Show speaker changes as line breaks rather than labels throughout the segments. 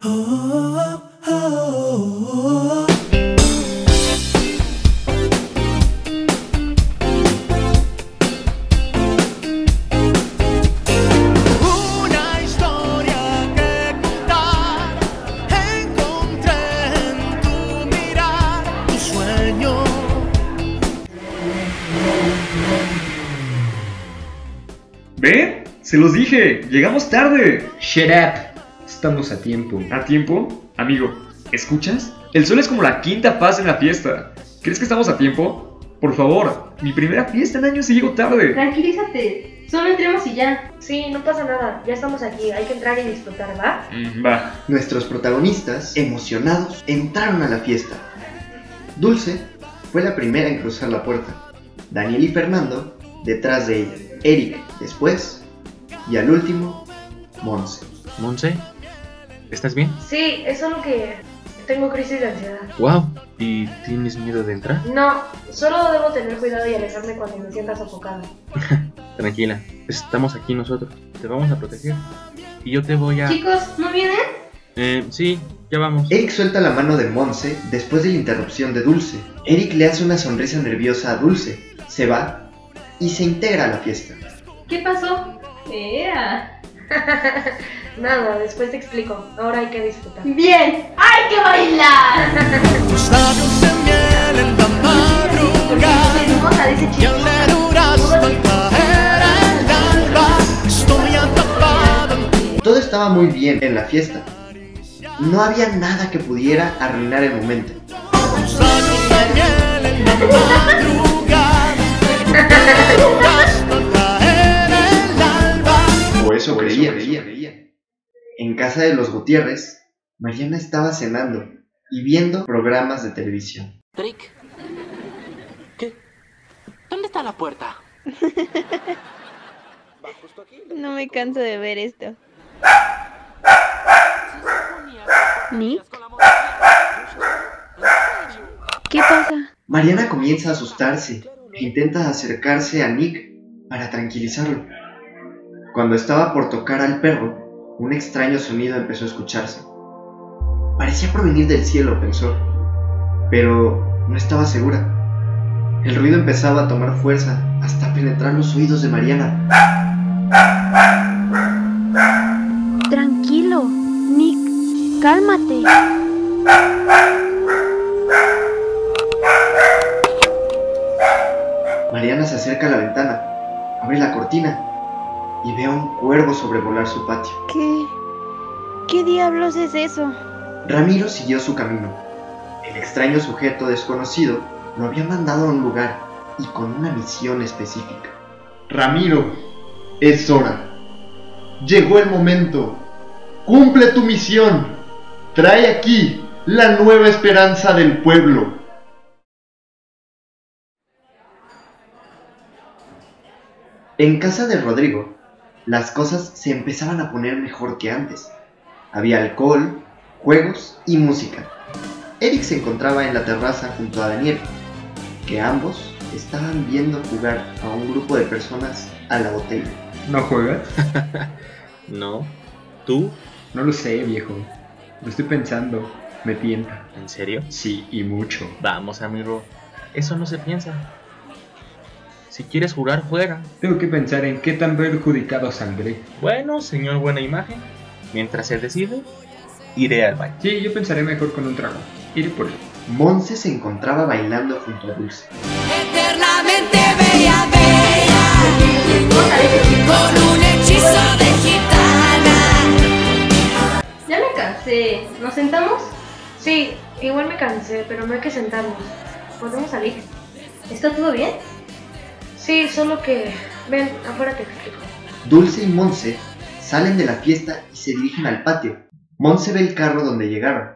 Una historia que contar. Encontré en tu mirar tu sueño.
¿Ven? Se los dije, llegamos tarde.
Shut up. Estamos a tiempo.
¿A tiempo? Amigo, ¿escuchas? El sol es como la quinta paz en la fiesta. ¿Crees que estamos a tiempo? Por favor, mi primera fiesta en años y llego tarde.
Tranquilízate, solo entremos y ya.
Sí, no pasa nada, ya estamos aquí, hay que entrar y disfrutar, ¿va?
Mm, va.
Nuestros protagonistas, emocionados, entraron a la fiesta. Dulce fue la primera en cruzar la puerta. Daniel y Fernando detrás de ella. Eric después. Y al último, Monse.
Monse, ¿estás bien?
Sí, es solo que tengo crisis de ansiedad.
Wow. ¿Y tienes miedo de entrar?
No, solo debo tener cuidado y alejarme cuando me sienta sofocada.
Tranquila, estamos aquí nosotros. Te vamos a proteger. Y yo te voy a...
Chicos, ¿no vienen?
Eh, sí, ya vamos.
Eric suelta la mano de Monse después de la interrupción de Dulce. Eric le hace una sonrisa nerviosa a Dulce. Se va y se integra a la fiesta.
¿Qué pasó? ¡Ea!
Nada, después te explico. Ahora hay que disfrutar.
¡Bien! ¡Hay que bailar!
Todo estaba muy bien en la fiesta. No había nada que pudiera arruinar el momento. Eso creía. En casa de los Gutiérrez, Mariana estaba cenando y viendo programas de televisión.
Trick. ¿Qué? ¿Dónde está la puerta?
No me canso de ver esto. ¿Nick? ¿Qué pasa?
Mariana comienza a asustarse e intenta acercarse a Nick para tranquilizarlo. Cuando estaba por tocar al perro, un extraño sonido empezó a escucharse. Parecía provenir del cielo, pensó, pero no estaba segura. El ruido empezaba a tomar fuerza hasta penetrar los oídos de Mariana.
Tranquilo, Nick. Cálmate.
Mariana se acerca a la ventana, abre la cortina y ve a un cuervo sobrevolar su patio.
¿Qué? ¿Qué diablos es eso?
Ramiro siguió su camino. El extraño sujeto desconocido lo había mandado a un lugar y con una misión específica. Ramiro, es hora. Llegó el momento. Cumple tu misión. Trae aquí la nueva esperanza del pueblo. En casa de Rodrigo, las cosas se empezaban a poner mejor que antes. Había alcohol, juegos y música. Eric se encontraba en la terraza junto a Daniel, que ambos estaban viendo jugar a un grupo de personas a la botella.
¿No juegas?
No. ¿Tú?
No lo sé, viejo. Lo estoy pensando. Me tienta.
¿En serio?
Sí, y mucho.
Vamos, amigo. Eso no se piensa. Si quieres jugar, juega.
Tengo que pensar en qué tan perjudicado saldré.
Bueno, señor buena imagen. Mientras se decide, iré al baño.
Sí, yo pensaré mejor con un trago. Iré por él.
Monse se encontraba bailando junto a Dulce.
Eternamente bella, bella, con un hechizo de gitana.
Ya me cansé. ¿Nos sentamos?
Sí, igual me cansé, pero no hay que sentarnos. ¿Podemos salir?
¿Está todo bien?
Sí, solo que... Ven, afuera te explico.
Dulce y Monse salen de la fiesta y se dirigen al patio. Monse ve el carro donde llegaron.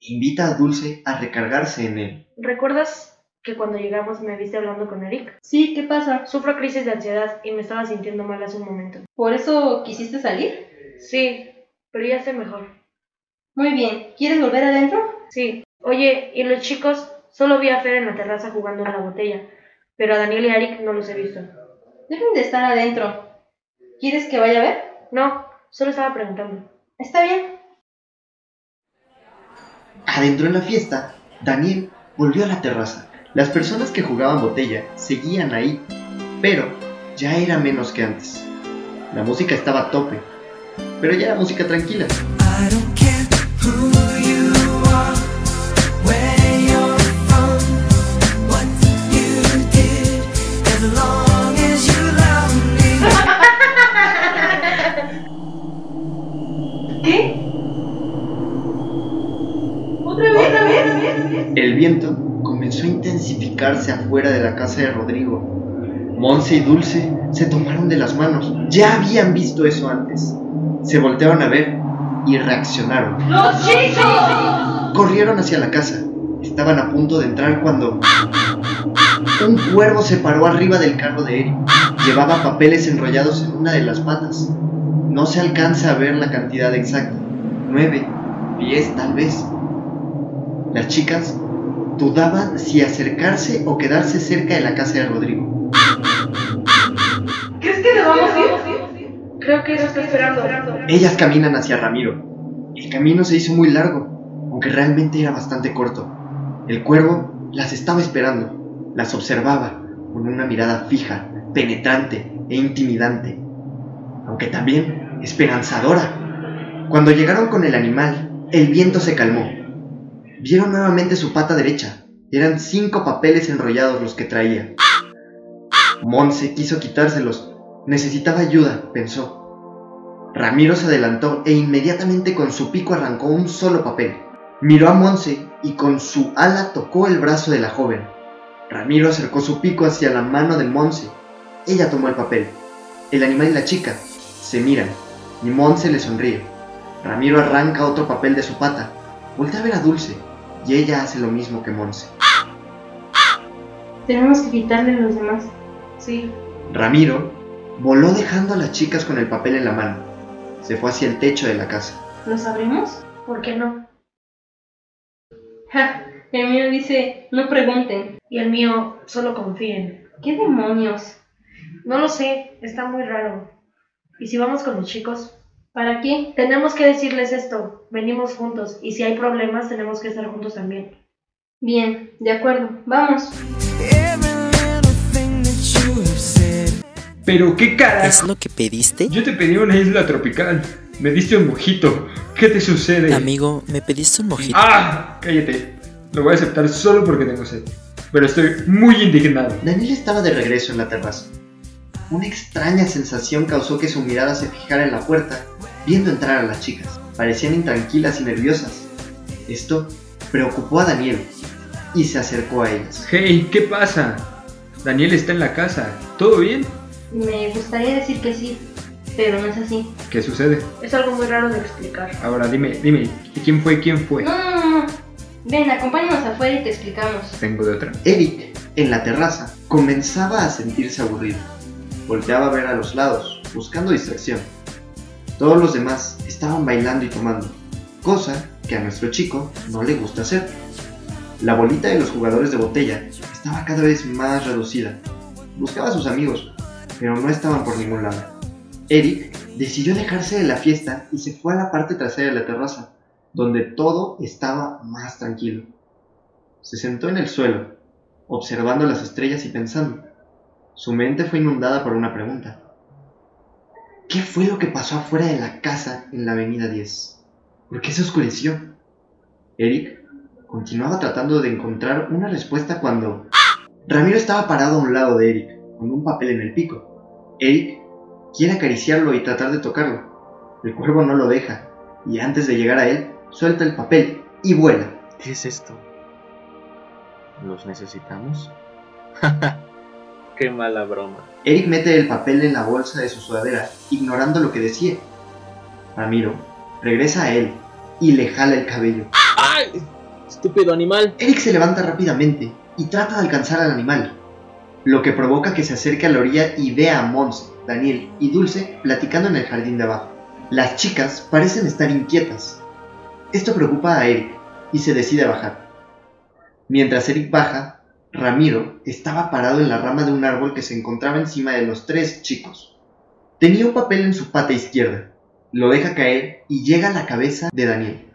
Invita a Dulce a recargarse en él.
¿Recuerdas que cuando llegamos me viste hablando con Eric?
Sí, ¿qué pasa?
Sufro crisis de ansiedad y me estaba sintiendo mal hace un momento.
¿Por eso quisiste salir?
Sí, pero ya estoy mejor.
Muy bien. ¿Quieres volver adentro?
Sí. Oye, ¿y los chicos? Solo vi a Fer en la terraza jugando a la botella, pero a Daniel y a Eric no los he visto.
Deben de estar adentro. ¿Quieres que vaya a ver?
No, solo estaba preguntando.
Está bien.
Adentro en la fiesta, Daniel volvió a la terraza. Las personas que jugaban botella seguían ahí, pero ya era menos que antes. La música estaba a tope, pero ya era música tranquila. Viento comenzó a intensificarse afuera de la casa de Rodrigo. Monse y Dulce se tomaron de las manos. Ya habían visto eso antes. Se voltearon a ver y reaccionaron.
¡Los chicos!
Corrieron hacia la casa. Estaban a punto de entrar cuando un cuervo se paró arriba del carro de Eric. Llevaba papeles enrollados en una de las patas. No se alcanza a ver la cantidad exacta. Nueve, diez tal vez. Las chicas dudaban si acercarse o quedarse cerca de la casa de Rodrigo.
¿Crees que debamos ir?
Creo que está esperando.
Ellas caminan hacia Ramiro. El camino se hizo muy largo, aunque realmente era bastante corto. El cuervo las estaba esperando, las observaba con una mirada fija, penetrante e intimidante, aunque también esperanzadora. Cuando llegaron con el animal, el viento se calmó. Vieron nuevamente su pata derecha. Eran cinco papeles enrollados los que traía. Monse quiso quitárselos. Necesitaba ayuda, pensó. Ramiro se adelantó e inmediatamente con su pico arrancó un solo papel. Miró a Monse y con su ala tocó el brazo de la joven. Ramiro acercó su pico hacia la mano de Monse. Ella tomó el papel. El animal y la chica se miran y Monse le sonríe. Ramiro arranca otro papel de su pata. Voltea a ver a Dulce y ella hace lo mismo que Monse.
Tenemos que quitarle a los demás.
Sí.
Ramiro voló dejando a las chicas con el papel en la mano. Se fue hacia el techo de la casa.
¿Los abrimos?
¿Por qué no?
Ja, el mío dice, no pregunten.
Y el mío, solo confíen.
¿Qué demonios?
No lo sé, está muy raro. ¿Y si vamos con los chicos?
¿Para qué?
Tenemos que decirles esto. Venimos juntos. Y si hay problemas, tenemos que estar juntos también.
Bien, de acuerdo, vamos.
Pero qué
¿Es
carajo.
lo que pediste?
Yo te pedí una isla tropical. Me diste un mojito. ¿Qué te sucede?
Amigo, me pediste un mojito.
¡Ah! Cállate. Lo voy a aceptar solo porque tengo sed. Pero estoy muy indignado.
Daniel estaba de regreso en la terraza. Una extraña sensación causó que su mirada se fijara en la puerta, viendo entrar a las chicas. Parecían intranquilas y nerviosas. Esto preocupó a Daniel y se acercó a ellas.
Hey, ¿qué pasa? Daniel está en la casa. ¿Todo bien?
Me gustaría decir que sí, pero no es así.
¿Qué sucede?
Es algo muy raro de explicar.
Ahora dime, dime, ¿quién fue? ¿Quién fue?
No, no, no, no. Ven, acompáñanos afuera y te explicamos.
Tengo de otra.
Eric, en la terraza, comenzaba a sentirse aburrido. Volteaba a ver a los lados, buscando distracción. Todos los demás estaban bailando y tomando, cosa que a nuestro chico no le gusta hacer. La bolita de los jugadores de botella estaba cada vez más reducida. Buscaba a sus amigos, pero no estaban por ningún lado. Eric decidió dejarse de la fiesta y se fue a la parte trasera de la terraza, donde todo estaba más tranquilo. Se sentó en el suelo, observando las estrellas y pensando. Su mente fue inundada por una pregunta. ¿Qué fue lo que pasó afuera de la casa en la avenida 10? ¿Por qué se oscureció? Eric continuaba tratando de encontrar una respuesta cuando Ramiro estaba parado a un lado de Eric, con un papel en el pico. Eric quiere acariciarlo y tratar de tocarlo. El cuervo no lo deja, y antes de llegar a él, suelta el papel y vuela.
¿Qué es esto? ¿Los necesitamos? Qué mala broma.
Eric mete el papel en la bolsa de su sudadera, ignorando lo que decía. Ramiro regresa a él y le jala el cabello.
¡Ay! Estúpido animal.
Eric se levanta rápidamente y trata de alcanzar al animal, lo que provoca que se acerque a la orilla y vea a Mons, Daniel y Dulce platicando en el jardín de abajo. Las chicas parecen estar inquietas. Esto preocupa a Eric y se decide a bajar. Mientras Eric baja, Ramiro estaba parado en la rama de un árbol que se encontraba encima de los tres chicos. Tenía un papel en su pata izquierda. Lo deja caer y llega a la cabeza de Daniel.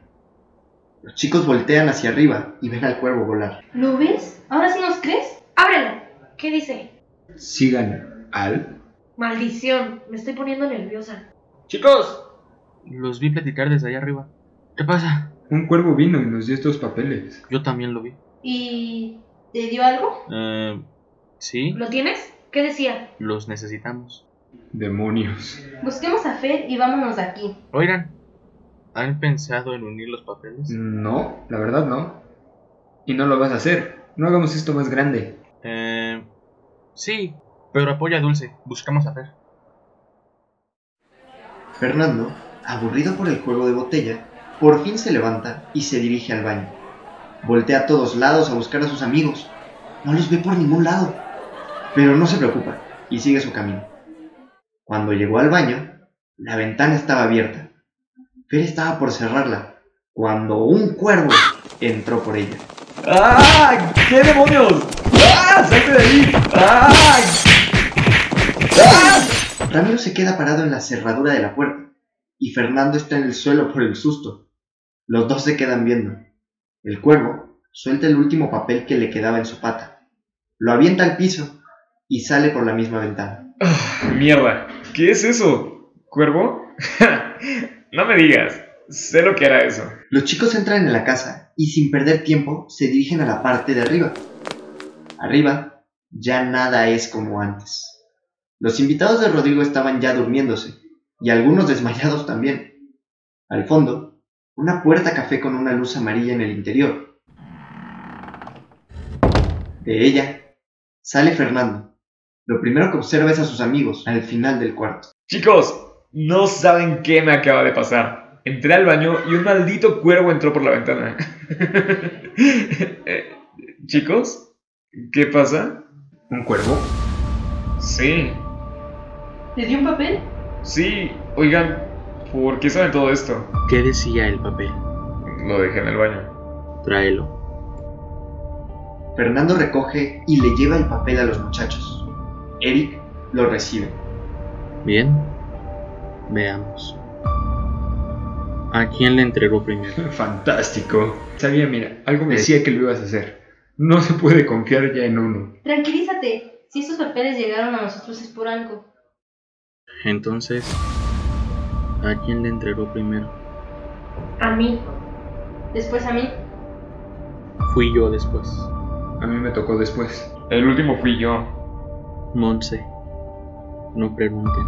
Los chicos voltean hacia arriba y ven al cuervo volar.
¿Lo ves? ¿Ahora sí nos crees?
¡Ábrelo! ¿Qué dice?
Sigan al.
Maldición, me estoy poniendo nerviosa.
Chicos, los vi platicar desde allá arriba. ¿Qué pasa?
Un cuervo vino y nos dio estos papeles.
Yo también lo vi.
¿Y te dio algo?
Eh, sí,
¿Lo tienes? ¿Qué decía?
los necesitamos.
Demonios.
Busquemos a Fer y vámonos de aquí.
Oigan, ¿han pensado en unir los papeles?
No, la verdad no. Y no lo vas a hacer. No hagamos esto más grande.
Eh, sí, pero apoya a Dulce. Buscamos a Fer.
Fernando, aburrido por el juego de botella, por fin se levanta y se dirige al baño. Voltea a todos lados a buscar a sus amigos. No los ve por ningún lado. Pero no se preocupa y sigue su camino. Cuando llegó al baño, la ventana estaba abierta. Fer estaba por cerrarla cuando un cuervo entró por ella.
¡Ah! ¿Qué demonios? ¡Ah! ¡Salte de ahí! ¡Ah! ¡Ah!
Ramiro se queda parado en la cerradura de la puerta y Fernando está en el suelo por el susto. Los dos se quedan viendo. El cuervo suelta el último papel que le quedaba en su pata, lo avienta al piso y sale por la misma ventana.
¡Mierda! ¿Qué es eso? ¿Cuervo? no me digas. Sé lo que era eso.
Los chicos entran en la casa y sin perder tiempo se dirigen a la parte de arriba. Arriba ya nada es como antes. Los invitados de Rodrigo estaban ya durmiéndose y algunos desmayados también. Al fondo, una puerta café con una luz amarilla en el interior. De ella sale Fernando. Lo primero que observa es a sus amigos al final del cuarto.
Chicos, no saben qué me acaba de pasar. Entré al baño y un maldito cuervo entró por la ventana. Eh, Chicos, ¿qué pasa?
¿Un cuervo?
Sí,
¿Te dio un papel?
sí, oigan, ¿por qué saben todo esto?
¿Qué decía el papel?
Lo dejé en el baño.
Tráelo.
Fernando recoge y le lleva el papel a los muchachos. Eric lo recibe.
Bien. Veamos. ¿A quién le entregó primero?
Fantástico. Sabía, mira, algo me decía que lo ibas a hacer. No se puede confiar ya en uno.
Tranquilízate. Si estos papeles llegaron a nosotros es por algo.
Entonces, ¿a quién le entregó primero?
A mí.
Después a mí.
Fui yo después.
A mí me tocó después.
El último fui yo.
Monse. No pregunten.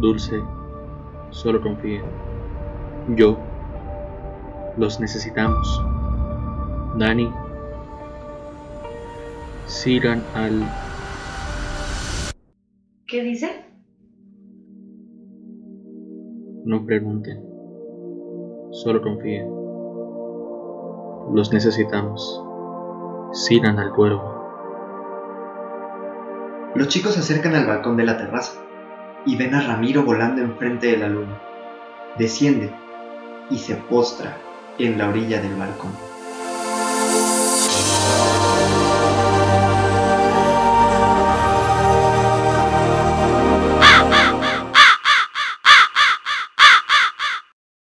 Dulce. Solo confíen. Yo. Los necesitamos. Dani. Sigan al...
¿Qué dice?
No pregunten. Solo confíen. Los necesitamos. Sigan al cuervo.
Los chicos se acercan al balcón de la terraza y ven a Ramiro volando enfrente de la luna. Desciende y se postra en la orilla del balcón.